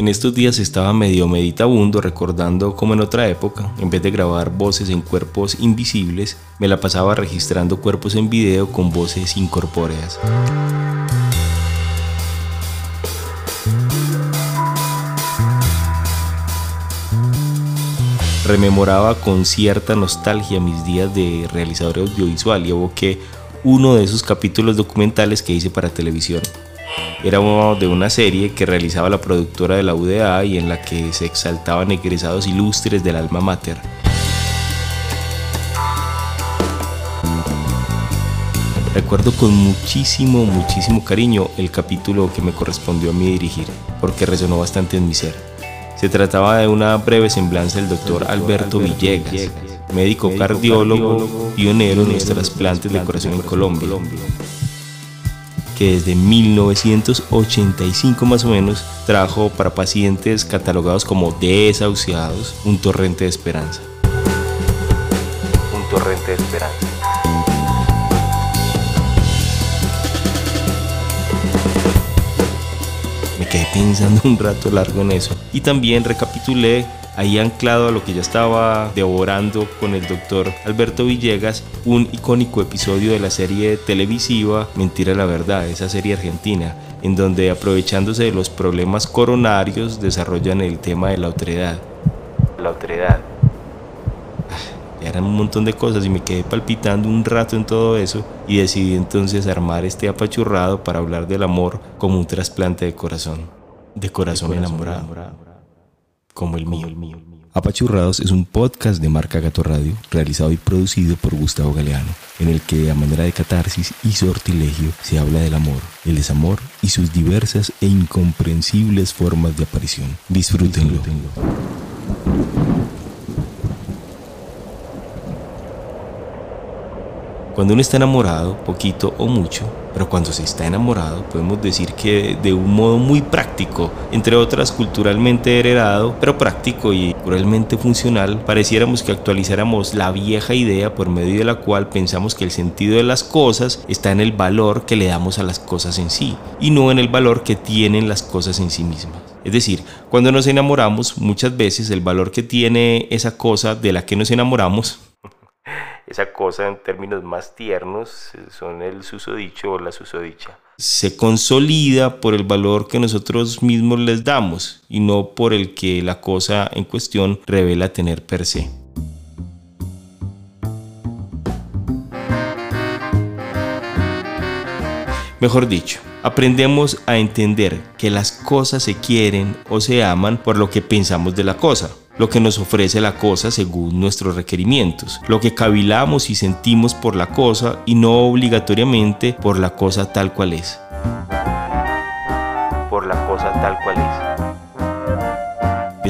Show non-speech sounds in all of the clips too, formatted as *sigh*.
En estos días estaba medio meditabundo recordando cómo en otra época, en vez de grabar voces en cuerpos invisibles, me la pasaba registrando cuerpos en video con voces incorpóreas. Rememoraba con cierta nostalgia mis días de realizador audiovisual y evoqué uno de esos capítulos documentales que hice para televisión era de una serie que realizaba la productora de la UDA y en la que se exaltaban egresados ilustres del alma mater. Recuerdo con muchísimo, muchísimo cariño el capítulo que me correspondió a mí dirigir, porque resonó bastante en mi ser. Se trataba de una breve semblanza del doctor Alberto Villegas, médico cardiólogo, pionero en los trasplantes de corazón en Colombia que desde 1985 más o menos trajo para pacientes catalogados como desahuciados un torrente de esperanza. Un torrente de esperanza. Me quedé pensando un rato largo en eso y también recapitulé ahí anclado a lo que ya estaba devorando con el doctor Alberto Villegas, un icónico episodio de la serie televisiva Mentira la Verdad, esa serie argentina, en donde aprovechándose de los problemas coronarios desarrollan el tema de la otredad. La otredad. Ah, eran un montón de cosas y me quedé palpitando un rato en todo eso y decidí entonces armar este apachurrado para hablar del amor como un trasplante de corazón, de corazón, enamorado como el mío. Apachurrados es un podcast de marca Gato Radio, realizado y producido por Gustavo Galeano, en el que a manera de catarsis y sortilegio se habla del amor, el desamor y sus diversas e incomprensibles formas de aparición. Disfrútenlo. Cuando uno está enamorado, poquito o mucho, pero cuando se está enamorado, podemos decir que de un modo muy práctico, entre otras culturalmente heredado, pero práctico y cruelmente funcional, pareciéramos que actualizáramos la vieja idea por medio de la cual pensamos que el sentido de las cosas está en el valor que le damos a las cosas en sí, y no en el valor que tienen las cosas en sí mismas. Es decir, cuando nos enamoramos, muchas veces el valor que tiene esa cosa de la que nos enamoramos esa cosa en términos más tiernos eh, son el susodicho o la susodicha. Se consolida por el valor que nosotros mismos les damos y no por el que la cosa en cuestión revela tener per se. Mejor dicho, aprendemos a entender que las cosas se quieren o se aman por lo que pensamos de la cosa lo que nos ofrece la cosa según nuestros requerimientos, lo que cavilamos y sentimos por la cosa y no obligatoriamente por la cosa tal cual es.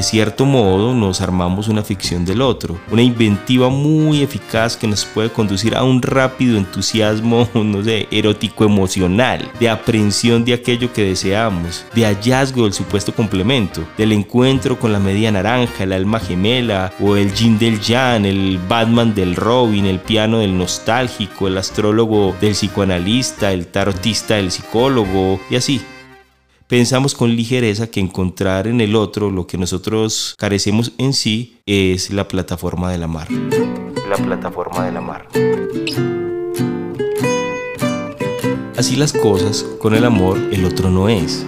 De cierto modo nos armamos una ficción del otro, una inventiva muy eficaz que nos puede conducir a un rápido entusiasmo, *laughs* no sé, erótico emocional, de aprehensión de aquello que deseamos, de hallazgo del supuesto complemento, del encuentro con la media naranja, el alma gemela, o el Jin del Jan, el Batman del Robin, el piano del nostálgico, el astrólogo del psicoanalista, el tarotista del psicólogo, y así pensamos con ligereza que encontrar en el otro lo que nosotros carecemos en sí es la plataforma de la mar. La plataforma de la mar. Así las cosas, con el amor el otro no es.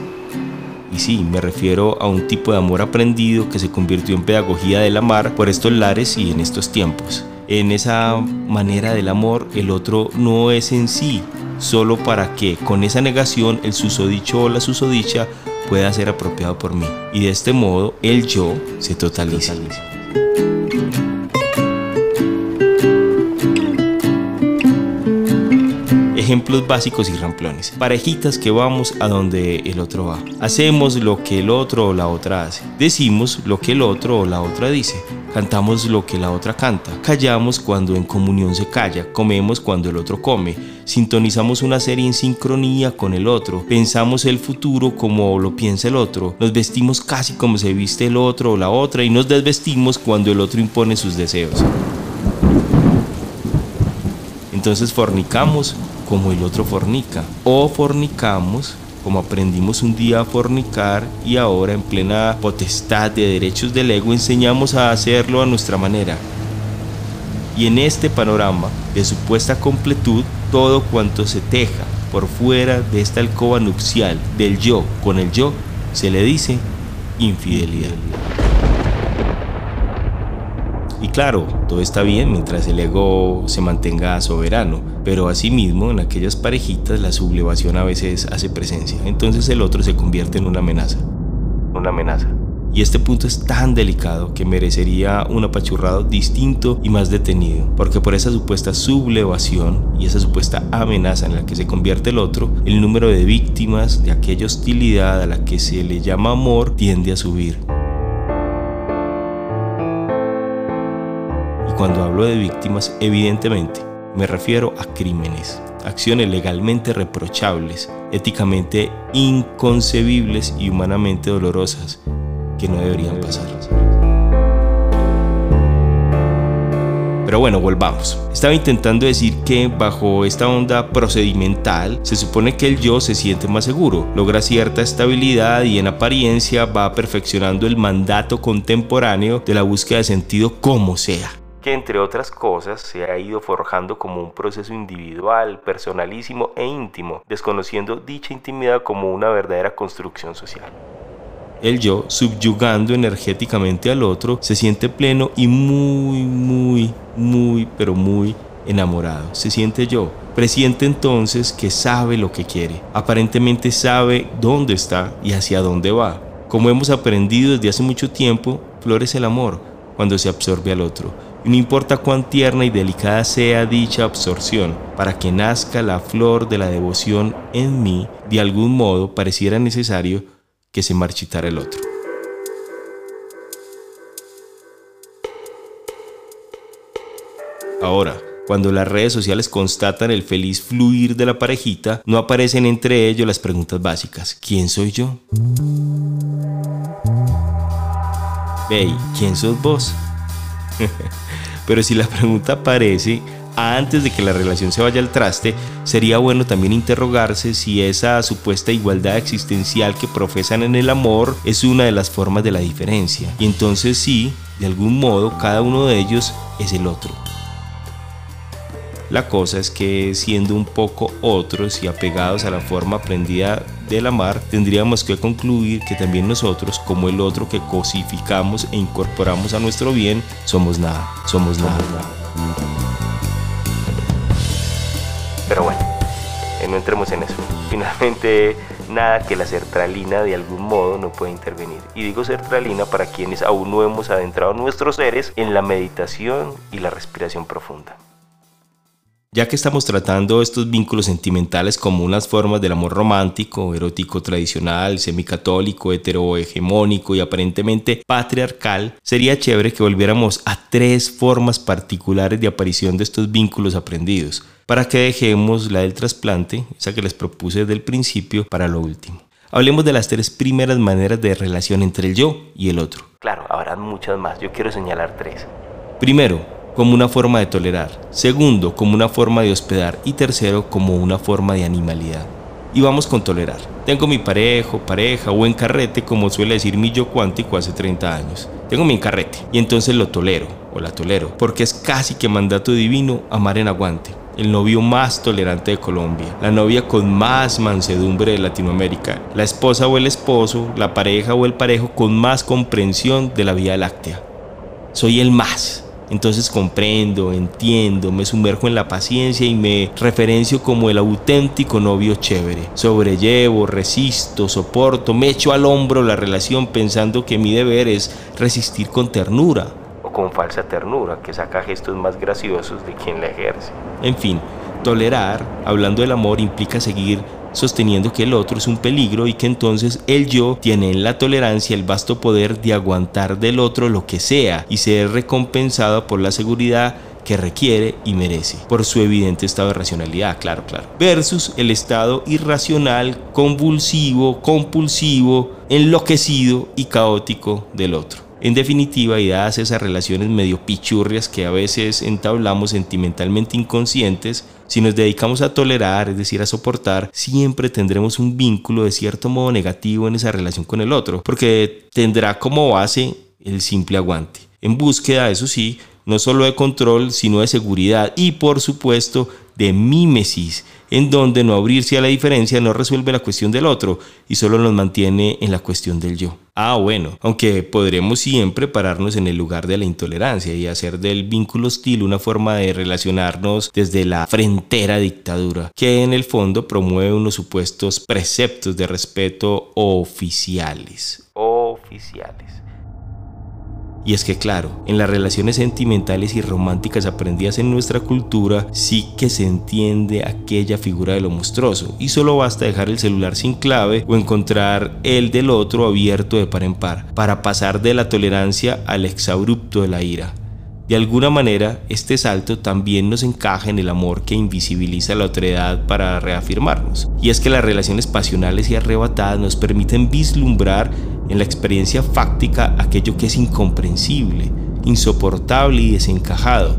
Y sí, me refiero a un tipo de amor aprendido que se convirtió en pedagogía de la mar por estos lares y en estos tiempos. En esa manera del amor el otro no es en sí, solo para que con esa negación el susodicho o la susodicha pueda ser apropiado por mí. Y de este modo el yo se totaliza. Ejemplos básicos y ramplones. Parejitas que vamos a donde el otro va. Hacemos lo que el otro o la otra hace. Decimos lo que el otro o la otra dice. Cantamos lo que la otra canta. Callamos cuando en comunión se calla. Comemos cuando el otro come. Sintonizamos una serie en sincronía con el otro. Pensamos el futuro como lo piensa el otro. Nos vestimos casi como se viste el otro o la otra y nos desvestimos cuando el otro impone sus deseos. Entonces fornicamos como el otro fornica. O fornicamos como aprendimos un día a fornicar y ahora en plena potestad de derechos del ego enseñamos a hacerlo a nuestra manera. Y en este panorama de supuesta completud, todo cuanto se teja por fuera de esta alcoba nupcial del yo con el yo, se le dice infidelidad. Y claro, todo está bien mientras el ego se mantenga soberano, pero asimismo en aquellas parejitas la sublevación a veces hace presencia, entonces el otro se convierte en una amenaza. Una amenaza. Y este punto es tan delicado que merecería un apachurrado distinto y más detenido, porque por esa supuesta sublevación y esa supuesta amenaza en la que se convierte el otro, el número de víctimas de aquella hostilidad a la que se le llama amor tiende a subir. Cuando hablo de víctimas, evidentemente me refiero a crímenes, acciones legalmente reprochables, éticamente inconcebibles y humanamente dolorosas que no deberían pasar. Pero bueno, volvamos. Estaba intentando decir que bajo esta onda procedimental se supone que el yo se siente más seguro, logra cierta estabilidad y en apariencia va perfeccionando el mandato contemporáneo de la búsqueda de sentido como sea que entre otras cosas se ha ido forjando como un proceso individual, personalísimo e íntimo, desconociendo dicha intimidad como una verdadera construcción social. El yo, subyugando energéticamente al otro, se siente pleno y muy, muy, muy, pero muy enamorado. Se siente yo. Presiente entonces que sabe lo que quiere. Aparentemente sabe dónde está y hacia dónde va. Como hemos aprendido desde hace mucho tiempo, florece el amor cuando se absorbe al otro no importa cuán tierna y delicada sea dicha absorción, para que nazca la flor de la devoción en mí, de algún modo pareciera necesario que se marchitara el otro. Ahora, cuando las redes sociales constatan el feliz fluir de la parejita, no aparecen entre ellos las preguntas básicas. ¿Quién soy yo? Hey, ¿quién sos vos? *laughs* Pero si la pregunta aparece antes de que la relación se vaya al traste, sería bueno también interrogarse si esa supuesta igualdad existencial que profesan en el amor es una de las formas de la diferencia. Y entonces sí, de algún modo, cada uno de ellos es el otro. La cosa es que siendo un poco otros y apegados a la forma aprendida del amar, tendríamos que concluir que también nosotros, como el otro que cosificamos e incorporamos a nuestro bien, somos nada, somos nada. Pero bueno, eh, no entremos en eso. *laughs* Finalmente, nada que la sertralina de algún modo no puede intervenir. Y digo sertralina para quienes aún no hemos adentrado nuestros seres en la meditación y la respiración profunda. Ya que estamos tratando estos vínculos sentimentales como unas formas del amor romántico, erótico tradicional, semicatólico, heterohegemónico y aparentemente patriarcal, sería chévere que volviéramos a tres formas particulares de aparición de estos vínculos aprendidos, para que dejemos la del trasplante, esa que les propuse desde el principio, para lo último. Hablemos de las tres primeras maneras de relación entre el yo y el otro. Claro, habrá muchas más, yo quiero señalar tres. Primero, como una forma de tolerar, segundo, como una forma de hospedar y tercero, como una forma de animalidad. Y vamos con tolerar. Tengo mi parejo, pareja o encarrete, como suele decir mi yo cuántico hace 30 años. Tengo mi encarrete y entonces lo tolero o la tolero, porque es casi que mandato divino amar en aguante. El novio más tolerante de Colombia, la novia con más mansedumbre de Latinoamérica, la esposa o el esposo, la pareja o el parejo con más comprensión de la Vía Láctea. Soy el más, entonces comprendo, entiendo, me sumerjo en la paciencia y me referencio como el auténtico novio chévere. Sobrellevo, resisto, soporto, me echo al hombro la relación pensando que mi deber es resistir con ternura o con falsa ternura que saca gestos más graciosos de quien la ejerce. En fin, tolerar, hablando del amor, implica seguir sosteniendo que el otro es un peligro y que entonces el yo tiene en la tolerancia el vasto poder de aguantar del otro lo que sea y ser recompensado por la seguridad que requiere y merece, por su evidente estado de racionalidad, claro, claro, versus el estado irracional, convulsivo, compulsivo, enloquecido y caótico del otro. En definitiva, y dadas esas relaciones medio pichurrias que a veces entablamos sentimentalmente inconscientes, si nos dedicamos a tolerar, es decir, a soportar, siempre tendremos un vínculo de cierto modo negativo en esa relación con el otro, porque tendrá como base el simple aguante. En búsqueda, eso sí, no solo de control, sino de seguridad y por supuesto de mímesis, en donde no abrirse a la diferencia no resuelve la cuestión del otro y solo nos mantiene en la cuestión del yo. Ah, bueno, aunque podremos siempre pararnos en el lugar de la intolerancia y hacer del vínculo hostil una forma de relacionarnos desde la frontera dictadura, que en el fondo promueve unos supuestos preceptos de respeto oficiales. Oficiales. Y es que claro, en las relaciones sentimentales y románticas aprendidas en nuestra cultura sí que se entiende aquella figura de lo monstruoso y solo basta dejar el celular sin clave o encontrar el del otro abierto de par en par para pasar de la tolerancia al exabrupto de la ira. De alguna manera, este salto también nos encaja en el amor que invisibiliza la otredad para reafirmarnos. Y es que las relaciones pasionales y arrebatadas nos permiten vislumbrar en la experiencia fáctica aquello que es incomprensible, insoportable y desencajado.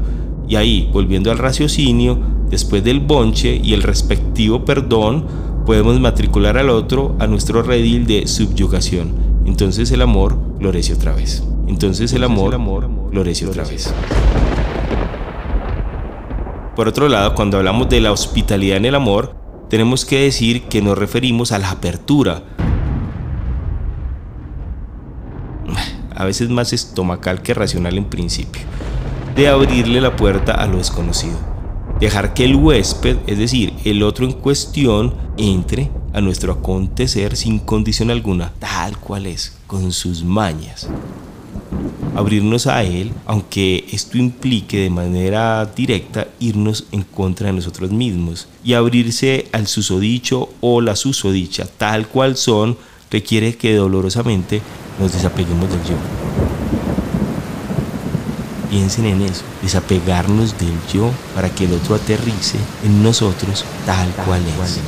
Y ahí, volviendo al raciocinio, después del bonche y el respectivo perdón, podemos matricular al otro a nuestro redil de subyugación. Entonces el amor florece otra vez. Entonces el amor, florece otra vez. Por otro lado, cuando hablamos de la hospitalidad en el amor, tenemos que decir que nos referimos a la apertura, a veces más estomacal que racional en principio, de abrirle la puerta a lo desconocido. Dejar que el huésped, es decir, el otro en cuestión, entre a nuestro acontecer sin condición alguna, tal cual es, con sus mañas. Abrirnos a él, aunque esto implique de manera directa irnos en contra de nosotros mismos. Y abrirse al susodicho o la susodicha, tal cual son, requiere que dolorosamente nos desapeguemos del yo. Piensen en eso, desapegarnos del yo para que el otro aterrice en nosotros tal, cual, es.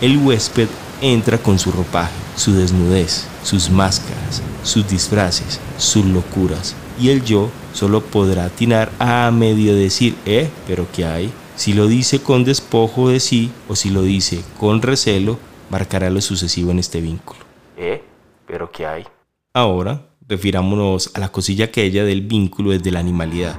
*laughs* El huésped entra con su ropaje, su desnudez, sus máscaras, sus disfraces, sus locuras, y el yo solo podrá atinar a medio decir, eh, pero ¿qué hay? Si lo dice con despojo de sí o si lo dice con recelo, marcará lo sucesivo en este vínculo. ¿Eh? ¿Pero qué hay? Ahora, refirámonos a la cosilla aquella del vínculo desde la animalidad.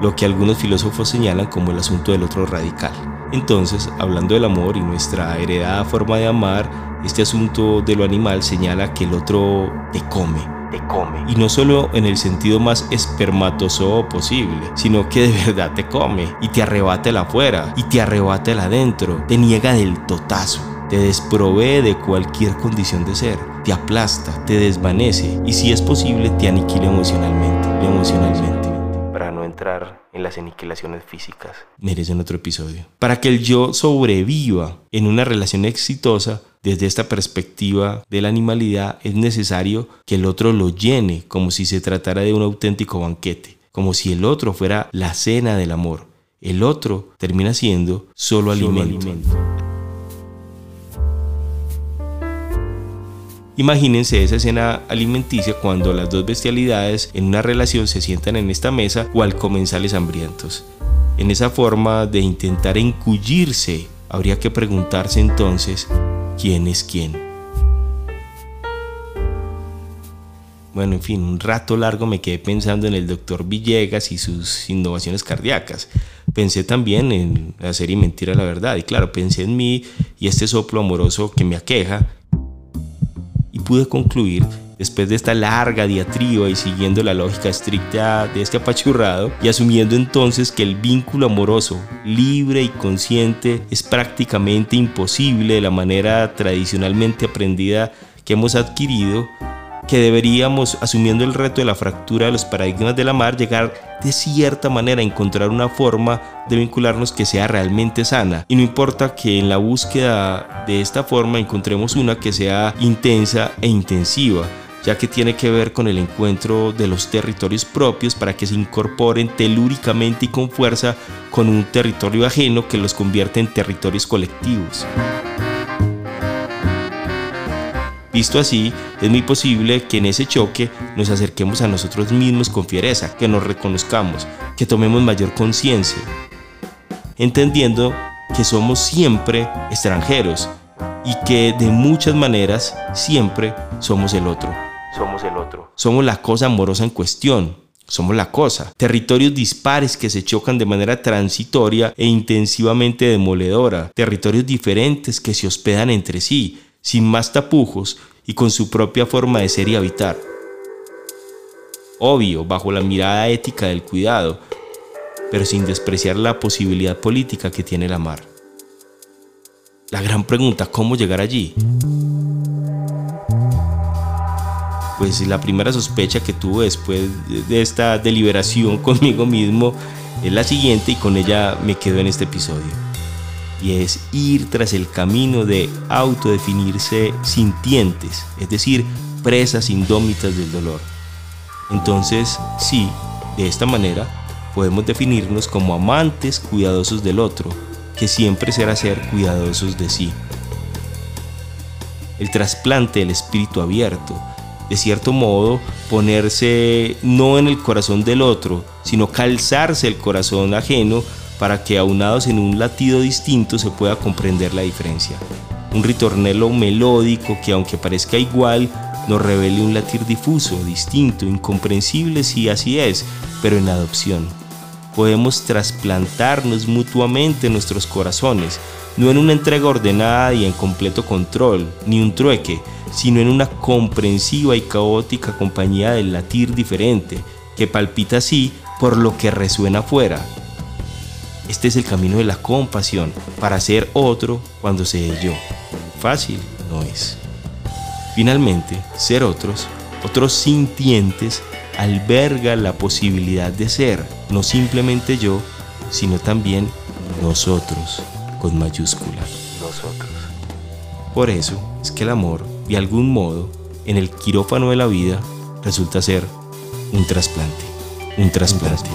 Lo que algunos filósofos señalan como el asunto del otro radical. Entonces, hablando del amor y nuestra heredada forma de amar, este asunto de lo animal señala que el otro te come, te come. Y no solo en el sentido más espermatozoo posible, sino que de *laughs* verdad te come y te arrebata el afuera y te arrebata el adentro, te niega del totazo, te desprovee de cualquier condición de ser, te aplasta, te desvanece y si es posible te aniquila emocionalmente, emocionalmente para no entrar en las aniquilaciones físicas. Merecen otro episodio. Para que el yo sobreviva en una relación exitosa, desde esta perspectiva de la animalidad, es necesario que el otro lo llene como si se tratara de un auténtico banquete, como si el otro fuera la cena del amor. El otro termina siendo solo, alimento. Imagínense esa escena alimenticia cuando las dos bestialidades en una relación se sientan en esta mesa cual comensales hambrientos. En esa forma de intentar encullirse, habría que preguntarse entonces quién es quién. Bueno, en fin, un rato largo me quedé pensando en el doctor Villegas y sus innovaciones cardíacas. Pensé también en hacer y mentira la verdad. Y claro, pensé en mí y este soplo amoroso que me aqueja y pude concluir, después de esta larga diatriba y siguiendo la lógica estricta de este apachurrado, y asumiendo entonces que el vínculo amoroso, libre y consciente, es prácticamente imposible de la manera tradicionalmente aprendida que hemos adquirido, que deberíamos, asumiendo el reto de la fractura de los paradigmas de la mar, llegar de cierta manera a encontrar una forma de vincularnos que sea realmente sana. Y no importa que en la búsqueda de esta forma encontremos una que sea intensa e intensiva, ya que tiene que ver con el encuentro de los territorios propios para que se incorporen telúricamente y con fuerza con un territorio ajeno que los convierte en territorios colectivos. Visto así, es muy posible que en ese choque nos acerquemos a nosotros mismos con fiereza, que nos reconozcamos, que tomemos mayor conciencia, entendiendo que somos siempre extranjeros y que de muchas maneras siempre somos el otro. Somos el otro. Somos la cosa amorosa en cuestión. Somos la cosa. Territorios dispares que se chocan de manera transitoria e intensivamente demoledora. Territorios diferentes que se hospedan entre sí, sin más tapujos y con su propia forma de ser y habitar. Obvio, bajo la mirada ética del cuidado, pero sin despreciar la posibilidad política que tiene la mar. La gran pregunta, ¿cómo llegar allí? Pues la primera sospecha que tuve después de esta deliberación *laughs* conmigo mismo es la siguiente y con ella me quedo en este episodio y es ir tras el camino de autodefinirse sintientes, es decir, presas indómitas del dolor. Entonces, sí, de esta manera podemos definirnos como amantes cuidadosos del otro, que siempre será ser cuidadosos de sí. El trasplante del espíritu abierto, de cierto modo, ponerse no en el corazón del otro, sino calzarse el corazón ajeno para que aunados en un latido distinto se pueda comprender la diferencia. Un ritornelo melódico que aunque parezca igual, nos revele un latir difuso, distinto, incomprensible si así es, pero en adopción. Podemos trasplantarnos mutuamente nuestros corazones, no en una entrega ordenada y en completo control, ni un trueque, sino en una comprensiva y caótica compañía del latir diferente, que palpita así por lo que resuena afuera, este es el camino de la compasión para ser otro cuando sé yo. Fácil no es. Finalmente, ser otros, otros sintientes, alberga la posibilidad de ser no simplemente yo, sino también nosotros, con mayúscula. Nosotros. Por eso es que el amor, de algún modo, en el quirófano de la vida, resulta ser un trasplante. Un trasplante.